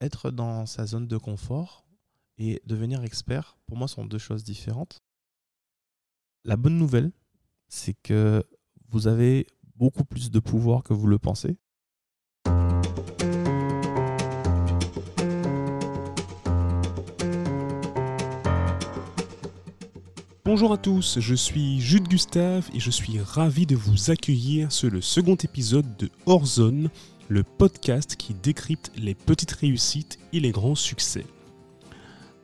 être dans sa zone de confort et devenir expert, pour moi, sont deux choses différentes. La bonne nouvelle, c'est que vous avez beaucoup plus de pouvoir que vous le pensez. Bonjour à tous, je suis Jude Gustave et je suis ravi de vous accueillir sur le second épisode de Horzone, le podcast qui décrypte les petites réussites et les grands succès.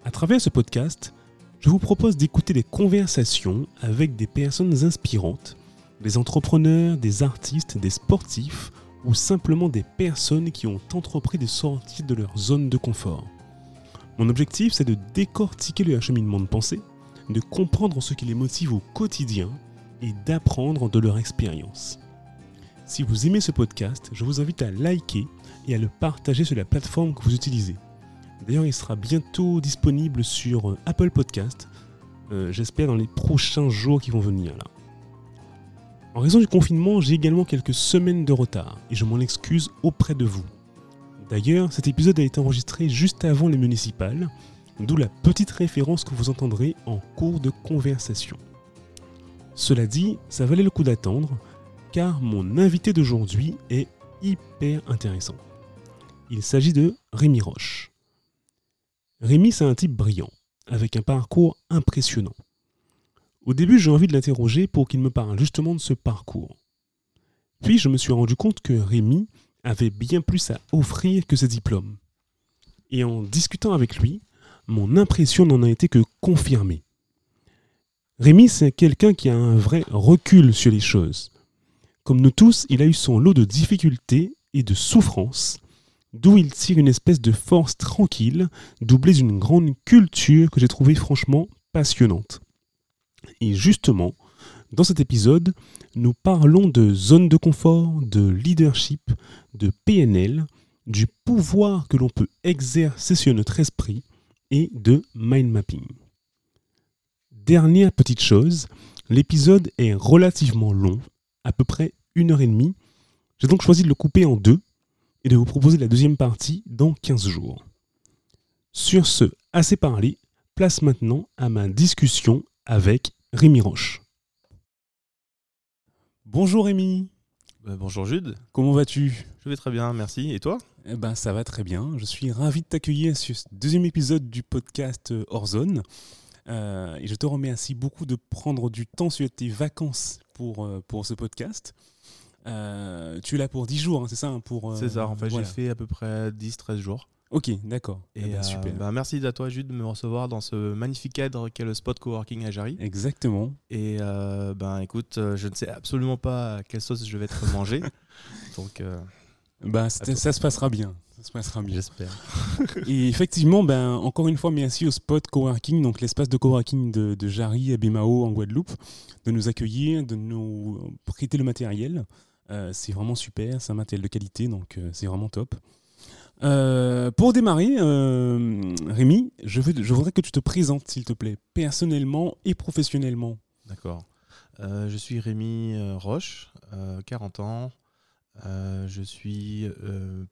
À travers ce podcast, je vous propose d'écouter des conversations avec des personnes inspirantes, des entrepreneurs, des artistes, des sportifs ou simplement des personnes qui ont entrepris de sortir de leur zone de confort. Mon objectif, c'est de décortiquer le cheminement de pensée, de comprendre ce qui les motive au quotidien et d'apprendre de leur expérience. Si vous aimez ce podcast, je vous invite à liker et à le partager sur la plateforme que vous utilisez. D'ailleurs, il sera bientôt disponible sur euh, Apple Podcast. Euh, j'espère dans les prochains jours qui vont venir là. En raison du confinement, j'ai également quelques semaines de retard et je m'en excuse auprès de vous. D'ailleurs, cet épisode a été enregistré juste avant les municipales, d'où la petite référence que vous entendrez en cours de conversation. Cela dit, ça valait le coup d'attendre, car mon invité d'aujourd'hui est hyper intéressant. Il s'agit de Rémi Roche. Rémi, c'est un type brillant, avec un parcours impressionnant. Au début, j'ai envie de l'interroger pour qu'il me parle justement de ce parcours. Puis, je me suis rendu compte que Rémi avait bien plus à offrir que ses diplômes. Et en discutant avec lui, mon impression n'en a été que confirmée. Rémi, c'est quelqu'un qui a un vrai recul sur les choses. Comme nous tous, il a eu son lot de difficultés et de souffrances, d'où il tire une espèce de force tranquille, doublée d'une grande culture que j'ai trouvée franchement passionnante. Et justement, dans cet épisode, nous parlons de zone de confort, de leadership, de PNL, du pouvoir que l'on peut exercer sur notre esprit et de mind mapping. Dernière petite chose, l'épisode est relativement long, à peu près une heure et demie. J'ai donc choisi de le couper en deux et de vous proposer la deuxième partie dans 15 jours. Sur ce, assez parlé, place maintenant à ma discussion avec Rémi Roche. Bonjour Rémi. Euh, bonjour Jude. Comment vas-tu? Je vais très bien, merci. Et toi? Eh ben, Ça va très bien. Je suis ravi de t'accueillir sur ce deuxième épisode du podcast euh, Horzone. Euh, et je te remercie beaucoup de prendre du temps sur tes vacances pour, pour ce podcast. Euh, tu es là pour 10 jours, hein, c'est ça hein, pour, euh, C'est ça, en fait, j'ai fait à peu près 10-13 jours. Ok, d'accord. Et eh ben, super. Bah, merci à toi, Jude, de me recevoir dans ce magnifique cadre qu'est le spot coworking à Jarry. Exactement. Et ben, écoute, je ne sais absolument pas à quelle sauce je vais être mangé. donc. Bah, ça se passera bien. Ça se passera bien. J'espère. Et effectivement, ben, encore une fois, merci au spot coworking, donc l'espace de coworking de, de Jarry à Bimao en Guadeloupe, de nous accueillir, de nous prêter le matériel. Euh, c'est vraiment super, c'est un matériel de qualité, donc euh, c'est vraiment top. Euh, pour démarrer, Rémi, je, je, voudrais que tu te présentes, s'il te plaît, personnellement et professionnellement. D'accord. je suis Rémi Roche, 40 ans. Je suis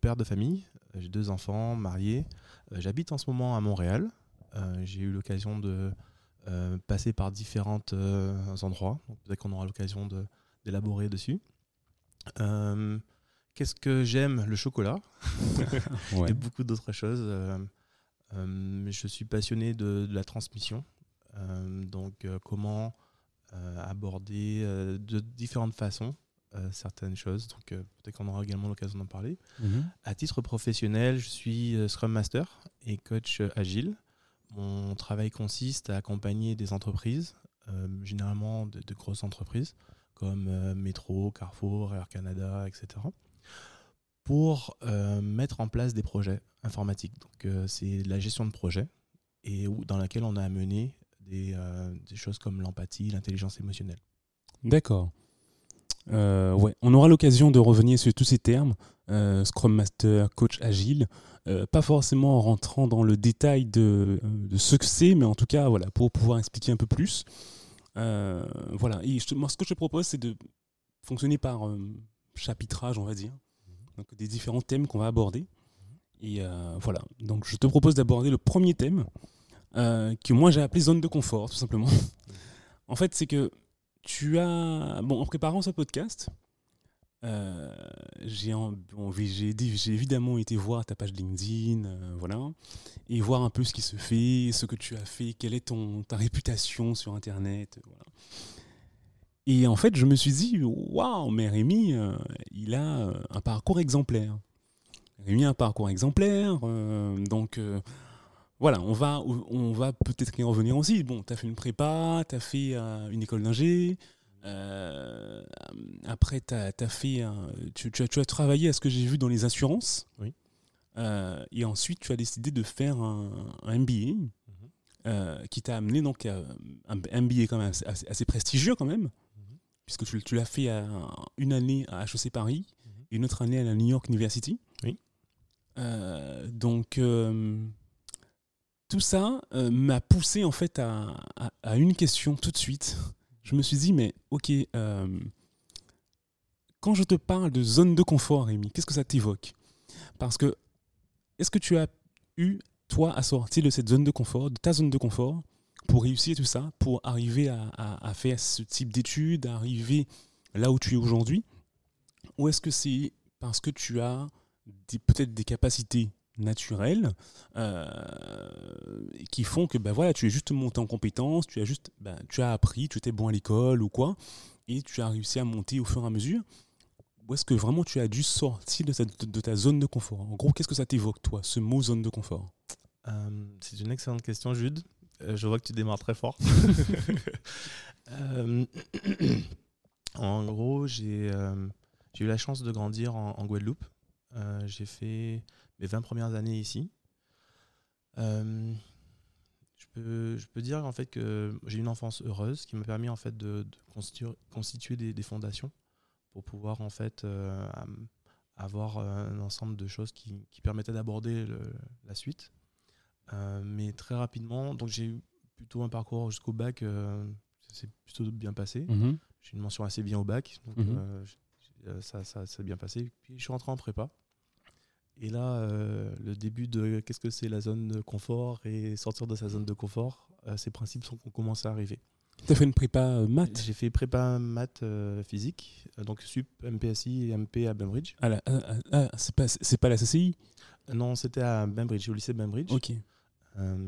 père de famille. J'ai deux enfants, marié. J'habite en ce moment à Montréal. J'ai eu l'occasion de passer par différents endroits. Peut-être qu'on aura l'occasion d'élaborer dessus. Euh, qu'est-ce que j'aime? Le chocolat et beaucoup d'autres choses. Euh, euh, je suis passionné de, la transmission. donc, comment aborder de différentes façons certaines choses. Donc, peut-être qu'on aura également l'occasion d'en parler. Mhm. À titre professionnel, je suis Scrum Master et coach agile. Mon travail consiste à accompagner des entreprises, généralement de, grosses entreprises, comme euh, Métro, Carrefour, Air Canada, etc., pour euh, mettre en place des projets informatiques. Donc, euh, c'est la gestion de projet et dans laquelle on a amené des, des choses comme l'empathie, l'intelligence émotionnelle. D'accord. Ouais. On aura l'occasion de revenir sur tous ces termes, Scrum Master, Coach Agile, pas forcément en rentrant dans le détail de, ce que c'est, mais en tout cas, voilà, pour pouvoir expliquer un peu plus. Euh, voilà. Et ce que je te propose, c'est de fonctionner par euh, chapitrage, on va dire. Donc, des différents thèmes qu'on va aborder. Et euh, voilà, donc je te propose d'aborder le premier thème euh, que moi j'ai appelé zone de confort, tout simplement. en fait, c'est que tu as, bon, en préparant ce podcast, euh, j'ai bon, évidemment été voir ta page LinkedIn, euh, voilà, et voir un peu ce qui se fait, ce que tu as fait, quelle est ton, ta réputation sur Internet, voilà. Et en fait, je me suis dit, waouh, mais Rémi, euh, il a un parcours exemplaire. Rémi a un parcours exemplaire, donc voilà, on va, on va peut-être y revenir aussi. Bon, tu as fait une prépa, tu as fait une école d'ingé, euh, après, as, as fait tu, tu, as, tu, as, travaillé à ce que j'ai vu dans les assurances. Oui. Euh, et ensuite, tu as décidé de faire un, MBA mhm. euh, qui t'a amené donc à un MBA quand même assez, prestigieux quand même, mhm. puisque tu, tu l'as fait à, une année à HEC Paris mhm. et une autre année à la New York University. Oui. donc tout ça m'a poussé en fait à, à, une question tout de suite. Je me suis dit, mais ok, euh, quand je te parle de zone de confort, Rémi, qu'est-ce que ça t'évoque? Parce que, est-ce que tu as eu, toi, à sortir de cette zone de confort, de ta zone de confort, pour réussir tout ça, pour arriver à, faire ce type d'études, arriver là où tu es aujourd'hui? Ou est-ce que c'est parce que tu as peut-être des capacités naturels euh, qui font que ben voilà, tu es juste monté en compétence, tu as juste ben, tu as appris, tu étais bon à l'école ou quoi, et tu as réussi à monter au fur et à mesure. Ou est-ce que vraiment tu as dû sortir de, de, ta zone de confort? En gros, qu'est-ce que ça t'évoque, toi, ce mot zone de confort? Euh, C'est une excellente question, Jude. Euh, je vois que tu démarres très fort. en gros, j'ai eu la chance de grandir en, en Guadeloupe. j'ai fait mes 20 premières années ici. Euh, je, peux, je peux dire en fait que j'ai une enfance heureuse qui m'a permis en fait de, constituer, constituer des, fondations pour pouvoir en fait euh, avoir un ensemble de choses qui, qui permettaient d'aborder la suite. Euh, mais très rapidement, donc j'ai eu plutôt un parcours jusqu'au bac, ça s'est plutôt bien passé. Mhm. J'ai une mention assez bien au bac, donc mhm. ça, ça s'est bien passé. Puis je suis rentré en prépa. Et là, euh, le début de qu'est-ce que c'est la zone de confort et sortir de sa zone de confort, euh, ces principes sont commencé à arriver. Tu as fait une prépa euh, maths? J'ai fait prépa maths physique, donc SUP, MPSI et MP à Bainbridge. Ah, ah, c'est pas, pas la CCI Non, c'était à Bainbridge, au lycée Bainbridge. Ok.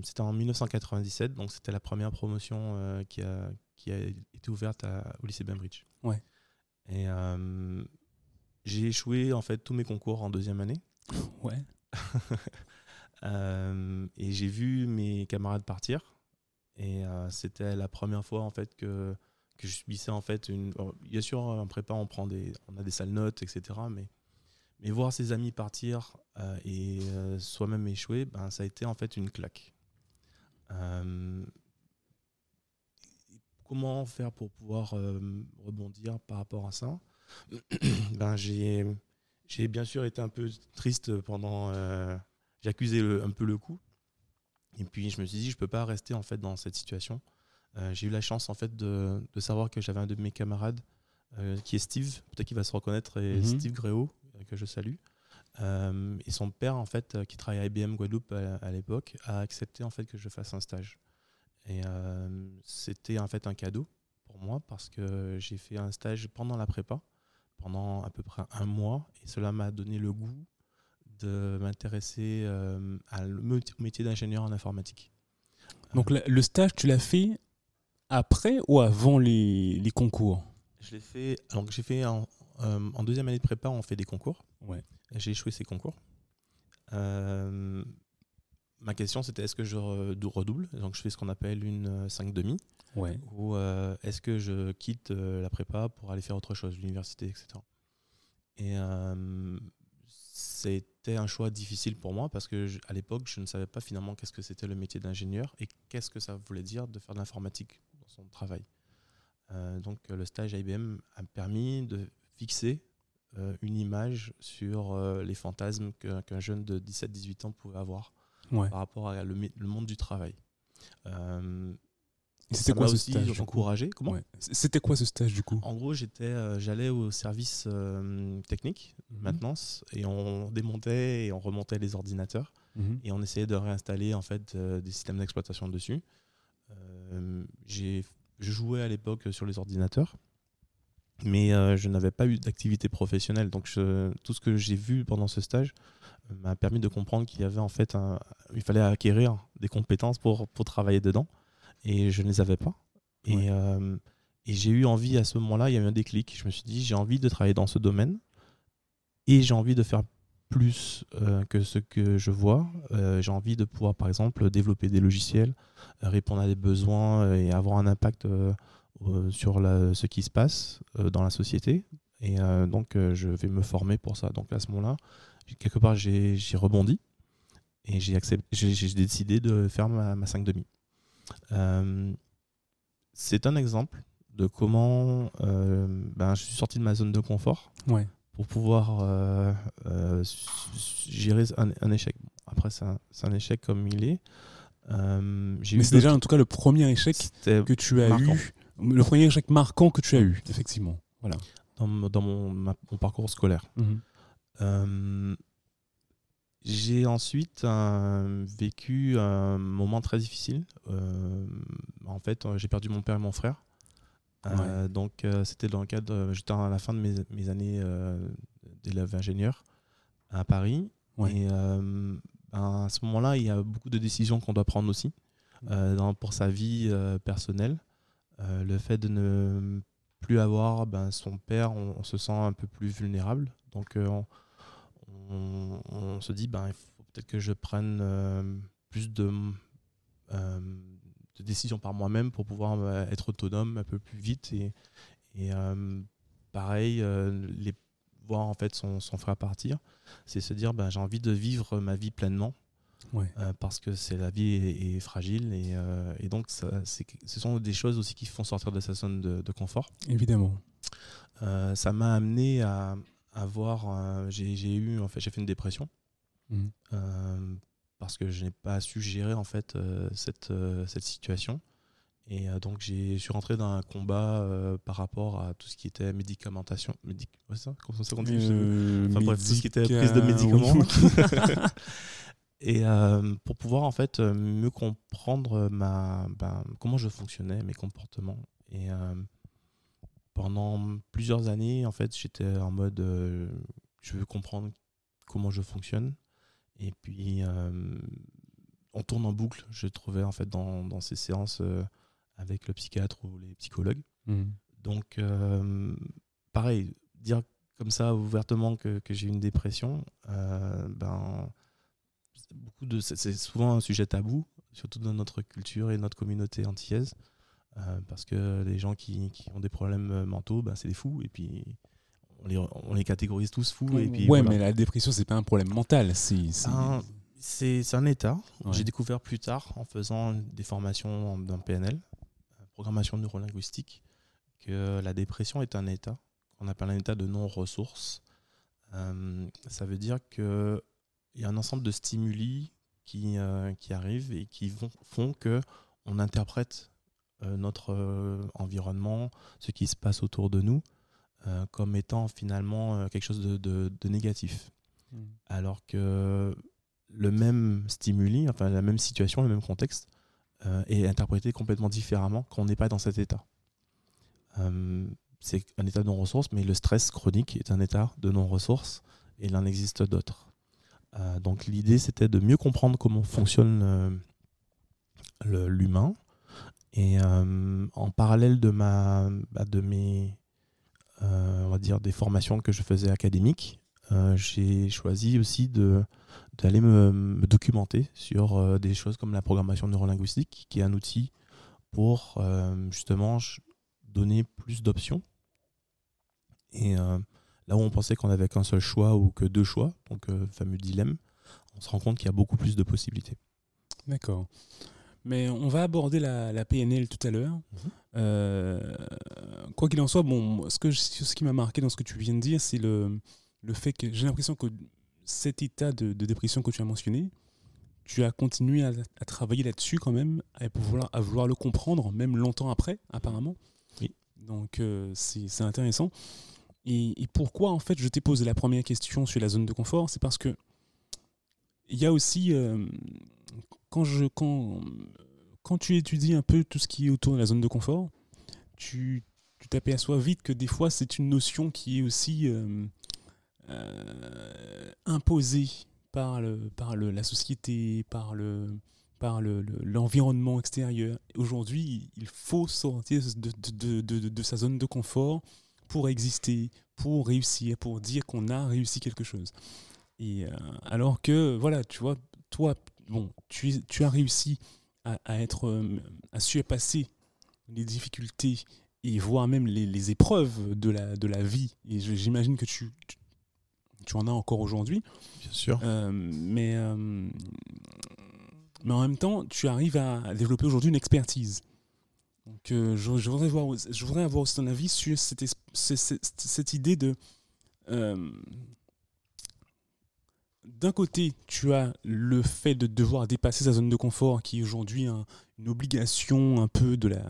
c'était en 1997, donc c'était la première promotion qui, a, qui a été ouverte au lycée Bainbridge. Ouais. Et j'ai échoué en fait tous mes concours en deuxième année. Ouais. Euh, et j'ai vu mes camarades partir. Et euh, c'était la première fois en fait que, que je subissais en fait une. bien sûr, en prépa, on prend des, on a des sales notes, etc. Mais, mais voir ses amis partir euh, et soi-même échouer, ben, ça a été en fait une claque. comment faire pour pouvoir rebondir par rapport à ça? Ben, j'ai j'ai bien sûr été un peu triste pendant. Euh, accusé un peu le coup. Et puis je me suis dit, je peux pas rester en fait dans cette situation. Euh, j'ai eu la chance en fait de, de savoir que j'avais un de mes camarades euh, qui est Steve, peut-être qu'il va se reconnaître, et mhm. Steve Gréau, que je salue. et son père en fait, qui travaille à IBM Guadeloupe à, l'époque, a accepté en fait que je fasse un stage. Et c'était en fait un cadeau pour moi parce que j'ai fait un stage pendant la prépa pendant à peu près un mois et cela m'a donné le goût de m'intéresser euh, au métier d'ingénieur en informatique. Donc le stage, tu l'as fait après ou avant les, les concours? Je l'ai fait. Donc j'ai fait en, euh, en, deuxième année de prépa, on fait des concours. Ouais. J'ai échoué ces concours. Euh, ma question c'était est-ce que je redouble? Donc je fais ce qu'on appelle une 5 demi. Ouais. Ou euh, est-ce que je quitte euh, la prépa pour aller faire autre chose, l'université, etc. Et euh, c'était un choix difficile pour moi parce que à l'époque, je ne savais pas finalement qu'est-ce que c'était le métier d'ingénieur et qu'est-ce que ça voulait dire de faire de l'informatique dans son travail. donc le stage à IBM a permis de fixer une image sur les fantasmes qu'un jeune de 17-18 ans pouvait avoir par rapport à le, monde du travail. C'était ça quoi ce aussi stage du coup encouragé. Comment Ouais. C'était quoi ce stage du coup? En gros, j'étais, euh, j'allais au service euh, technique, Mhm. Mhm. et on essayait de réinstaller en fait euh, des systèmes d'exploitation dessus. Euh, j'ai, je jouais à l'époque sur les ordinateurs, mais euh, je n'avais pas eu d'activité professionnelle. Donc je- tout ce que j'ai vu pendant ce stage euh, m'a permis de comprendre qu'il y avait en fait, un- il fallait acquérir des compétences pour, pour travailler dedans, et je ne les avais pas. Et, Ouais. euh, et j'ai eu envie à ce moment-là, il y a eu un déclic. Je me suis dit, j'ai envie de travailler dans ce domaine et j'ai envie de faire plus que ce que je vois. J'ai envie de pouvoir, par exemple, développer des logiciels, répondre à des besoins et avoir un impact sur la- ce qui se passe euh, dans la société. Et euh, donc, euh, je vais me former pour ça. Donc, à ce moment-là, quelque part, j'ai rebondi et j'ai décidé de faire ma, ma 5,5. Euh, c'est un exemple de comment euh, ben, je suis sorti de ma zone de confort Ouais. pour pouvoir euh, euh, gérer un, un échec. Après, c'est un, échec comme il est. Euh, Mais c'est déjà en tout cas le premier échec que tu as marquant. eu, le premier échec marquant que tu as eu, effectivement. Voilà. dans, mon- dans mon, ma- mon parcours scolaire. Mhm. Euh, j'ai ensuite euh, vécu un moment très difficile. Euh, en fait, j'ai perdu mon père et mon frère. Donc, c'était dans le cadre. J'étais à la fin de mes, mes années d'élève ingénieur à Paris. Ouais. Et ben, à ce moment-là, il y a beaucoup de décisions qu'on doit prendre aussi dans- pour sa vie personnelle. Euh, le fait de ne plus avoir ben, son père, on, se sent un peu plus vulnérable. Donc, euh, on, se dit, ben, il faut peut-être que je prenne euh, plus de, décisions par moi-même pour pouvoir être autonome un peu plus vite. Et, pareil, les, voir en fait son, son frère partir, c'est se dire, ben, j'ai envie de vivre ma vie pleinement. Ouais. euh, parce que c'est la vie est, est fragile et, euh, et donc ça, ce sont des choses aussi qui font sortir de sa zone de, de confort. Évidemment. Euh, ça m'a amené à avoir. j'ai eu en fait, j'ai fait une dépression euh, parce que je n'ai pas su gérer en fait cette, cette situation. Et donc j'ai- je suis rentré dans un combat par rapport à tout ce qui était médicamentation. Médic ouais, c'est ça? Comment ça plus. Euh, Enfin bref, tout ce qui était prise de médicaments. Et euh, pour pouvoir en fait euh, mieux comprendre ma, ben, comment je fonctionnais, mes comportements. Et euh, pendant plusieurs années, en fait, j'étais en mode euh, je veux comprendre comment je fonctionne. Et puis euh, on tourne en boucle, je trouvais en fait dans, dans ces séances euh, avec le psychiatre ou les psychologues. Mhm. Donc, euh, pareil, dire comme ça ouvertement que, que j'ai une dépression, euh, ben, beaucoup de, c'est, souvent un sujet tabou, surtout dans notre culture et notre communauté antillaise, euh, parce que les gens qui, qui ont des problèmes euh, mentaux, ben, c'est des fous, et puis on les, on les catégorise tous fous. Et puis ouais, voilà. mais la dépression, c'est pas un problème mental. C'est- Ben, c'est, un état. Ouais. J'ai découvert plus tard en faisant des formations dans PNL, euh, programmation neurolinguistique, que la dépression est un état qu'on appelle un état de non-ressource. Euh, ça veut dire qu'il y a un ensemble de stimuli qui, euh, qui arrivent et qui vont, font que on interprète euh, notre euh, environnement, ce qui se passe autour de nous, comme étant finalement quelque chose de- de- de négatif Mhm. alors que le même stimuli, enfin la même situation, le même contexte, est interprété complètement différemment quand on n'est pas dans cet état. C'est un état de non-ressource, mais le stress chronique est un état de non-ressource et il en existe d'autres. Euh, donc l'idée, c'était de mieux comprendre comment fonctionne euh, l'humain. Et euh, en parallèle de, ma, bah, de mes, on va dire, des formations que je faisais académiques, j'ai choisi aussi d'aller me, me documenter sur des choses comme la programmation neurolinguistique, qui est un outil pour justement donner plus d'options. Et là où on pensait qu'on n'avait qu'un seul choix ou que deux choix, donc euh, fameux dilemme, on se rend compte qu'il y a beaucoup plus de possibilités. D'accord. Mais on va aborder la, la PNL tout à l'heure. Mhm. Euh, quoi qu'il en soit, bon, ce, que je- ce qui m'a marqué dans ce que tu viens de dire, c'est le, le fait que j'ai l'impression que cet état de, de dépression que tu as mentionné tu as continué à, à travailler là-dessus quand même, à vouloir, à vouloir le comprendre, même longtemps après, apparemment. Oui. Donc euh, c'est c'est intéressant. Et, pourquoi en fait je t'ai posé la première question sur la zone de confort C'est parce que il y a aussi euh, quand je quand quand tu étudies un peu tout ce qui est autour de la zone de confort, tu t'aperçois vite que des fois c'est une notion qui est aussi euh, euh, imposée par le par le, la société, par le par le- le- l'environnement extérieur. Aujourd'hui, il faut sortir de- de- de- de sa zone de confort pour exister, pour réussir, pour dire qu'on a réussi quelque chose. Et euh, alors que, voilà, tu vois, toi, bon, tu, as réussi à, à être, euh, à surpasser les difficultés et voire même les, les épreuves de la, de la vie. Et j'imagine que tu, tu, tu en as encore aujourd'hui. Bien sûr. Euh, mais, euh, mais en même temps, tu arrives à développer aujourd'hui une expertise. Donc, euh, je, voudrais voir, je voudrais avoir aussi ton avis sur cette, idée de. euh, D'un côté, tu as le fait de devoir dépasser sa zone de confort, qui est aujourd'hui un- une obligation un peu de la,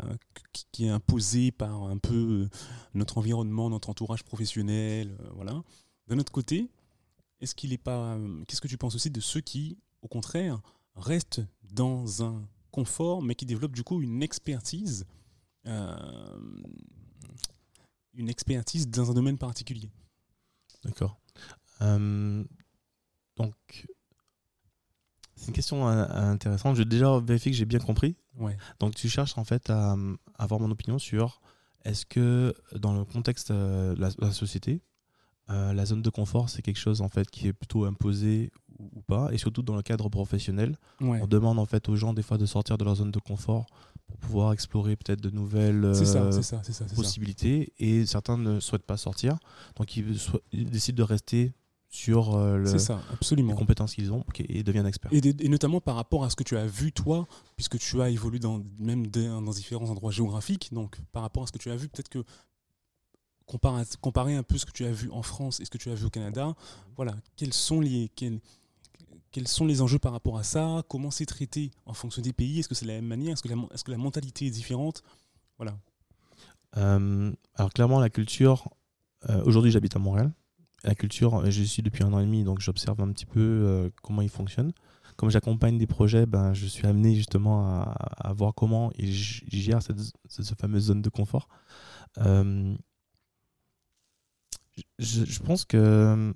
qui- est imposée par un peu euh, notre environnement, notre entourage professionnel, voilà. D'un autre côté, est-ce qu'il est pas, qu'est-ce que tu penses aussi de ceux qui, au contraire, restent dans un confort, mais qui développent du coup une expertise, euh, une expertise dans un domaine particulier. D'accord. Euh, donc, c'est une question euh, intéressante. Je vais déjà vérifier que j'ai bien compris. Ouais. Donc, tu cherches en fait à, avoir mon opinion sur est-ce que dans le contexte de la, de la société, euh, la zone de confort, c'est quelque chose en fait qui est plutôt imposé ou, ou pas, et surtout dans le cadre professionnel, Ouais. on demande en fait aux gens des fois de sortir de leur zone de confort pour pouvoir explorer peut-être de nouvelles euh, ça, ça, ça. possibilités, et certains ne souhaitent pas sortir, donc ils, décident de rester sur euh, le- les compétences qu'ils ont et deviennent experts. Et, et notamment par rapport à ce que tu as vu toi, puisque tu as évolué dans, même dans différents endroits géographiques, donc par rapport à ce que tu as vu, peut-être que comparer un peu ce que tu as vu en France et ce que tu as vu au Canada, voilà, quels sont les, quels, quels sont les enjeux par rapport à ça Comment c'est traité en fonction des pays Est-ce que c'est la même manière Est-ce que, la, mentalité est différente Voilà. Euh, alors clairement, la culture, euh, aujourd'hui j'habite à Montréal, la culture, euh, j'y suis depuis un an et demi, donc j'observe un petit peu comment il fonctionne. Comme j'accompagne des projets, ben, je suis amené justement à, voir comment ils ils gèrent cette fameuse zone de confort. Je, je pense que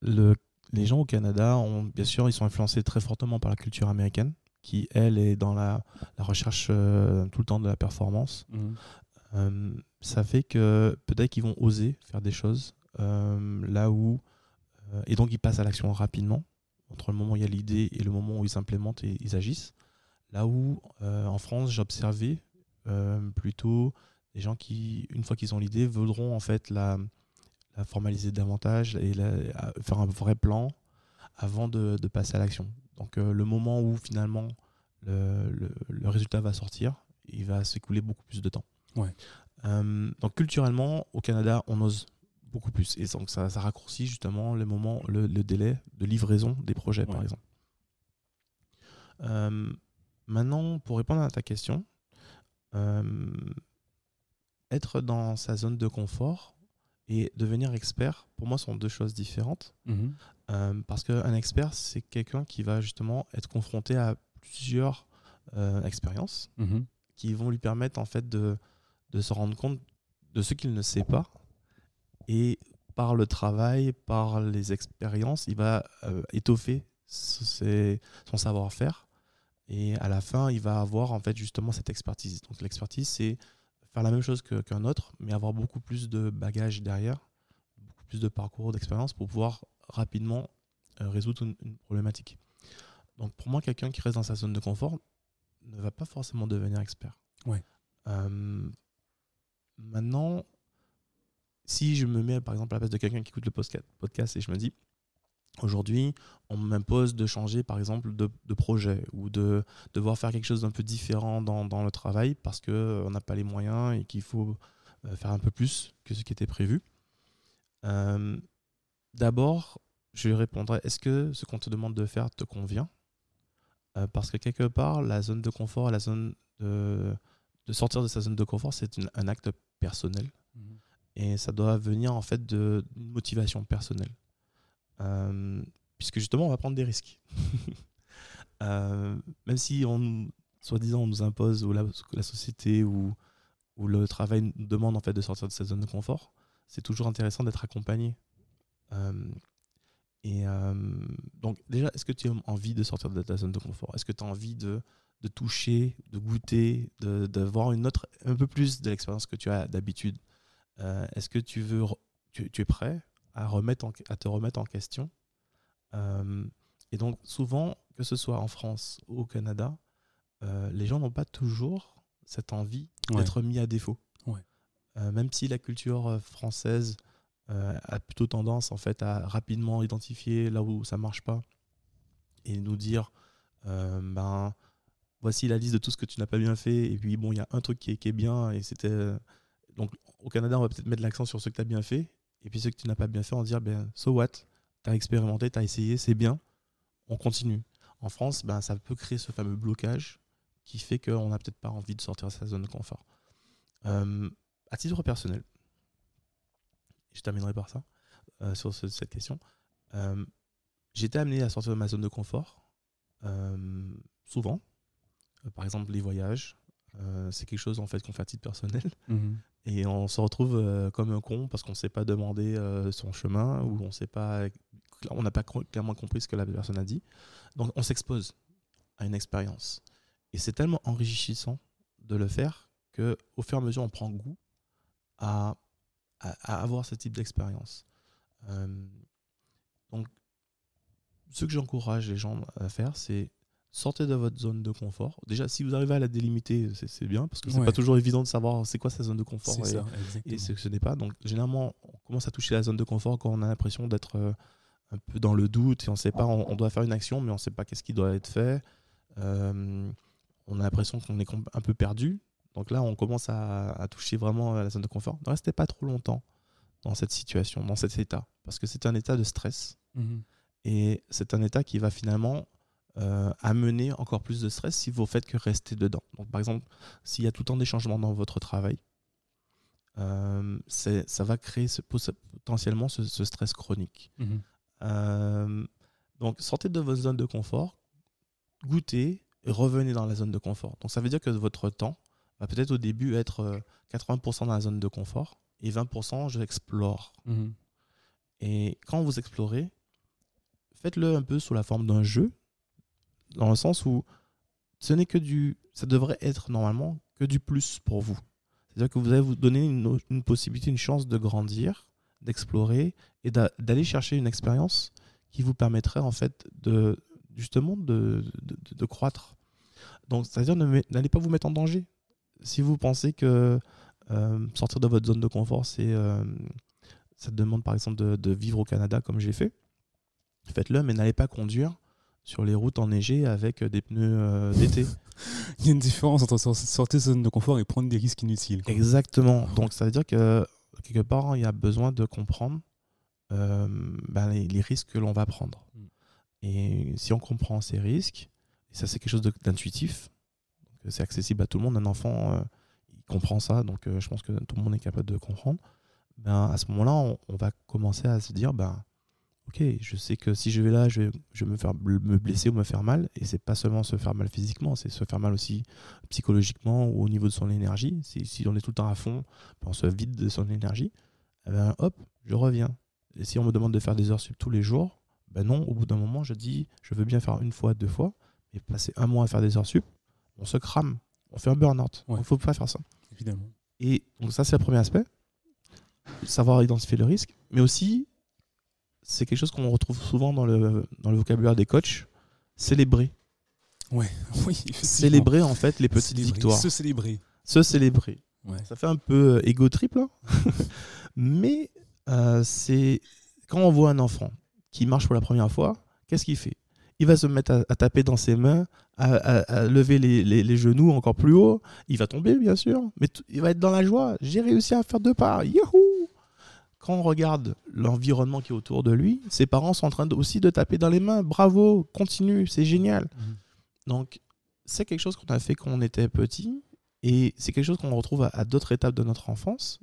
le, les gens au Canada, ont, bien sûr, ils sont influencés très fortement par la culture américaine, qui, elle, est dans la, la recherche euh, tout le temps de la performance. Euh, ça fait que peut-être qu'ils vont oser faire des choses euh, là où. euh, et donc ils passent à l'action rapidement, entre le moment où il y a l'idée et le moment où ils implémentent et ils agissent. Là où euh, en France, j'observais plutôt des gens qui, une fois qu'ils ont l'idée, voudront en fait la, la formaliser davantage et la- faire un vrai plan avant de, de passer à l'action. Donc euh, le moment où finalement le, le- le résultat va sortir, il va s'écouler beaucoup plus de temps. Ouais. Euh, donc culturellement, au Canada, on ose beaucoup plus. Et donc ça, ça raccourcit justement le moment, le, le délai de livraison des projets, par exemple. Euh, maintenant, pour répondre à ta question, euh, être dans sa zone de confort et devenir expert, pour moi, sont deux choses différentes. Mhm. Euh, parce qu'un expert, c'est quelqu'un qui va justement être confronté à plusieurs euh, expériences Mhm. qui vont lui permettre en fait de, de se rendre compte de ce qu'il ne sait pas. Et par le travail, par les expériences, il va euh, étoffer ses- son savoir-faire. Et à la fin, il va avoir en fait justement cette expertise. Donc l'expertise, c'est faire la même chose qu'un autre, mais avoir beaucoup plus de bagages derrière, beaucoup plus de parcours, d'expérience pour pouvoir rapidement euh, résoudre une, une problématique. Donc pour moi, quelqu'un qui reste dans sa zone de confort ne va pas forcément devenir expert. Ouais. Euh, maintenant, si je me mets par exemple à la place de quelqu'un qui écoute le podcast et je me dis, aujourd'hui, on m'impose de changer par exemple de, de projet ou de devoir faire quelque chose d'un peu différent dans, dans le travail parce qu'on n'a pas les moyens et qu'il faut euh, faire un peu plus que ce qui était prévu. Euh, D'abord, je lui répondrai, est-ce que ce qu'on te demande de faire te convient? Euh, parce que quelque part, la zone de confort, la zone de, de sortir de sa zone de confort, c'est un acte personnel. Mhm. Et ça doit venir en fait d'une motivation personnelle. Euh, puisque justement, on va prendre des risques. Euh, même si on, soi-disant, on nous impose, ou la, société ou, le travail nous demande en fait de sortir de sa zone de confort, c'est toujours intéressant d'être accompagné. Euh, et donc, déjà, est-ce que tu as envie de sortir de ta zone de confort? Est-ce que tu as envie de, toucher, de goûter, de, de une autre, un peu plus de l'expérience que tu as d'habitude? Est-ce que tu, veux, tu es prêt à, remettre en- à te remettre en question Euh, Et donc, souvent, que ce soit en France ou au Canada, euh, les gens n'ont pas toujours cette envie Ouais. d'être mis à défaut. Ouais. Euh, même si la culture française a plutôt tendance en fait à rapidement identifier là où ça marche pas et nous dire ben voici la liste de tout ce que tu n'as pas bien fait et puis bon il y a un truc qui est, qui est bien et c'était donc au Canada on va peut-être mettre l'accent sur ce que tu as bien fait et puis ce que tu n'as pas bien fait on dire ben so what? Tu as expérimenté tu as essayé c'est bien on continue en France ben ça peut créer ce fameux blocage qui fait qu'on n'a peut-être pas envie de sortir de sa zone de confort à titre personnel je terminerai par ça, euh, sur ce- cette question. Été amené à sortir de ma zone de confort, souvent. Euh, par exemple, les voyages. Euh, c'est quelque chose en fait qu'on fait à titre personnel. Mhm. Et on se retrouve euh, comme un con parce qu'on ne sait pas demander euh, son chemin ou on sait pas, on n'a pas clairement compris ce que la personne a dit. Donc on s'expose à une expérience. Et c'est tellement enrichissant de le faire que au fur et à mesure on prend goût à, à, à avoir ce type d'expérience. Donc ce que j'encourage les gens à faire, c'est sortez de votre zone de confort. Déjà, si vous arrivez à la délimiter, c'est bien parce que c'est Ouais. pas toujours évident de savoir c'est quoi sa zone de confort et, ça, et exactement. ce que ce n'est pas. Donc, généralement, on commence à toucher la zone de confort quand on a l'impression d'être euh, un peu dans le doute et on sait pas, on, on doit faire une action, mais on sait pas qu'est-ce qui doit être fait. Euh, on a l'impression qu'on est un peu perdu. Donc là, on commence à, à toucher vraiment à la zone de confort. Ne restez pas trop longtemps dans cette situation, dans cet état, parce que c'est un état de stress. Mhm. Et c'est un état qui va finalement euh, amener encore plus de stress si vous faites que rester dedans. Donc, par exemple, s'il y a tout le temps des changements dans votre travail, euh, ça va créer ce- potentiellement ce, ce stress chronique. Mhm. Euh, donc, sortez de votre zone de confort, goûtez et revenez dans la zone de confort. Donc, ça veut dire que votre temps va peut-être au début être euh, 80% dans la zone de confort et 20% je explore. Mhm. Et quand vous explorez, faites-le un peu sous la forme d'un jeu, dans le sens où ce n'est que du. Ça devrait être normalement que du plus pour vous. C'est-à-dire que vous allez vous donner une, possibilité, une chance de grandir, d'explorer et d'a- d'aller chercher une expérience qui vous permettrait en fait de justement de, de, croître. Donc, c'est-à-dire n'allez pas vous mettre en danger. Si vous pensez que euh, sortir de votre zone de confort, c'est euh, ça demande par exemple de vivre au Canada comme j'ai fait, faites-le, mais n'allez pas conduire sur les routes enneigées avec des pneus euh, d'été. Il y a une différence entre sor- sortir de sa zone de confort et prendre des risques inutiles. quoi. Exactement. Donc ça veut dire que quelque part, il y a besoin de comprendre euh, ben, les, les risques que l'on va prendre. Mm. Et si on comprend ces risques, et ça c'est quelque chose d'intuitif, donc c'est accessible à tout le monde, un enfant, euh, il comprend ça, donc euh, je pense que tout le monde est capable de comprendre, ben, à ce moment-là, on, on va commencer à se dire, ben, ok, je sais que si je vais là, je vais, je vais me, faire, me blesser ou me faire mal, et c'est pas seulement se faire mal physiquement, c'est se faire mal aussi psychologiquement ou au niveau de son énergie. Si, si on est tout le temps à fond, ben, on se vide de son énergie, eh ben, hop, je reviens. Et si on me demande de faire des heures sup tous les jours, ben non, au bout d'un moment, je dis, je veux bien faire une fois, deux fois, mais passer un mois à faire des heures sup, on se crame, on fait un burn-out. Il Ouais. ne faut pas faire ça. Évidemment. Et donc ça, c'est le premier aspect, savoir identifier le risque, mais aussi, c'est quelque chose qu'on retrouve souvent dans le, dans le vocabulaire des coachs, célébrer. Oui, effectivement. Célébrer en fait les petites Célébrer, victoires. Se célébrer. Se célébrer. Ouais. Ça fait un peu euh, égo triple, hein. mais euh, c'est quand on voit un enfant qui marche pour la première fois, qu'est-ce qu'il fait? Il va se mettre à, à taper dans ses mains, à, à- à lever les, les- les genoux encore plus haut. Il va tomber, bien sûr, mais il va être dans la joie. J'ai réussi à faire deux pas. Youhou Quand on regarde l'environnement qui est autour de lui, ses parents sont en train de- aussi de taper dans les mains. Bravo, continue, c'est génial. Mhm. Donc, c'est quelque chose qu'on a fait quand on était petit. Et c'est quelque chose qu'on retrouve à, à d'autres étapes de notre enfance.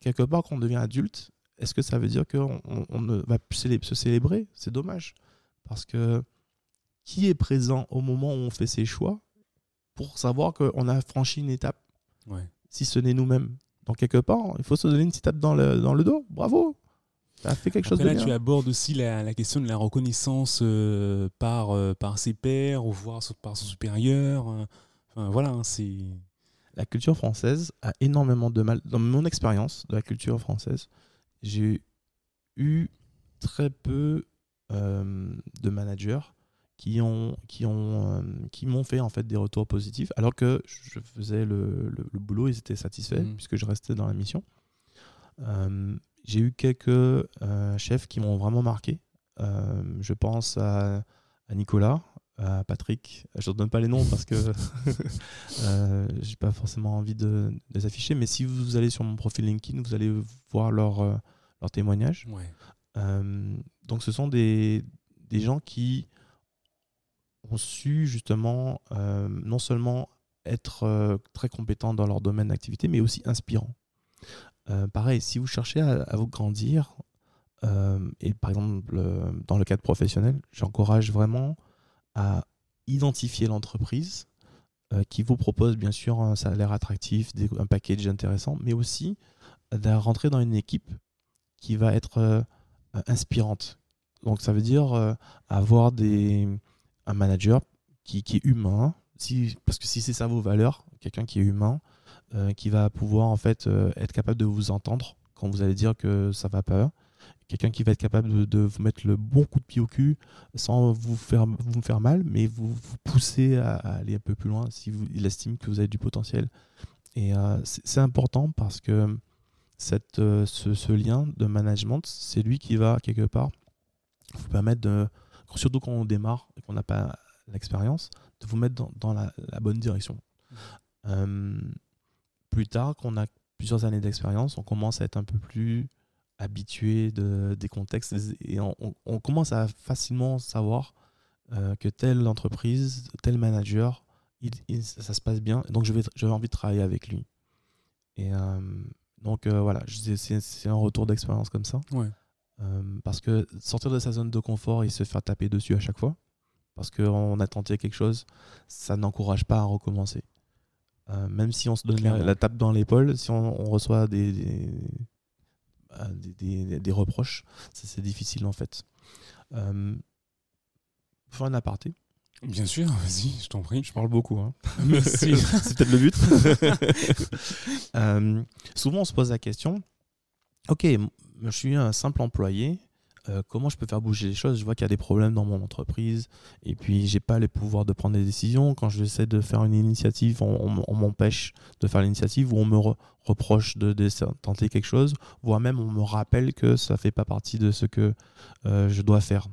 Quelque part, quand on devient adulte, est-ce que ça veut dire qu'on on, ne va plus se célébrer? C'est dommage. Parce que qui est présent au moment où on fait ses choix pour savoir qu'on a franchi une étape, Ouais. si ce n'est nous-mêmes Donc, quelque part, il faut se donner une petite tape dans le, dans le dos. Bravo Tu as fait quelque chose de là, bien. tu abordes aussi la, la question de la reconnaissance euh, par, euh, par ses pairs ou voire par son supérieur. euh. Enfin, voilà, hein, c'est. la culture française a énormément de mal. Dans mon expérience de la culture française, j'ai eu très peu de managers qui ont qui ont euh, qui m'ont fait en fait des retours positifs alors que je faisais le, le- le boulot ils étaient satisfaits Mhm. puisque je restais dans la mission Euh, j'ai eu quelques euh, chefs qui m'ont vraiment marqué Euh, je pense à, à Nicolas à Patrick je ne donne pas les noms parce que j'ai pas forcément envie de, de les afficher mais si vous allez sur mon profil LinkedIn vous allez voir leur leur témoignage Ouais. donc ce sont des, des gens qui ont su justement euh, non seulement être euh, très compétents dans leur domaine d'activité, mais aussi inspirants. Euh, pareil, si vous cherchez à, vous grandir, et par exemple dans le cadre professionnel, j'encourage vraiment à identifier l'entreprise qui vous propose bien sûr un salaire attractif, un package intéressant, mais aussi de rentrer dans une équipe qui va être inspirante. Donc ça veut dire avoir des, un manager qui, qui est humain, si, parce que si c'est ça vos valeurs, quelqu'un qui est humain, euh, qui va pouvoir en fait euh, être capable de vous entendre quand vous allez dire que ça va pas, quelqu'un qui va être capable de, vous mettre le bon coup de pied au cul sans vous faire, vous faire mal, mais vous, vous pousser à, aller un peu plus loin si vous, il estime que vous avez du potentiel. Et euh, c'est important parce que cette, ce, ce lien de management, c'est lui qui va quelque part vous permettre de, surtout quand on démarre et qu'on n'a pas l'expérience, de vous mettre dans, dans la, la bonne direction. Euh, plus tard, quand on a plusieurs années d'expérience, on commence à être un peu plus habitué de, des contextes et on, on- on commence à facilement savoir euh, que telle entreprise, tel manager, il, il- ça se passe bien. Donc, je vais, j'avais envie de travailler avec lui. Et euh, donc, voilà, c'est un retour d'expérience comme ça. Ouais. Euh, parce que sortir de sa zone de confort et se faire taper dessus à chaque fois, parce qu'on a tenté quelque chose, ça n'encourage pas à recommencer. Euh, même si on se donne la, tape dans l'épaule, si on, on reçoit des, des, des- des- des reproches, c'est difficile en fait. Euh, faire un aparté, Bien sûr, vas-y, je t'en prie. je parle beaucoup. hein. Merci. c'est peut-être le but. Euh, souvent, on se pose la question Ok, je suis un simple employé. euh, comment je peux faire bouger les choses? Je vois qu'il y a des problèmes dans mon entreprise et puis j'ai pas les pouvoirs de prendre des décisions. Quand j'essaie de faire une initiative, on, m'empêche de faire l'initiative ou on me re- reproche de, tenter quelque chose, voire même on me rappelle que ça fait pas partie de ce que euh, je dois faire.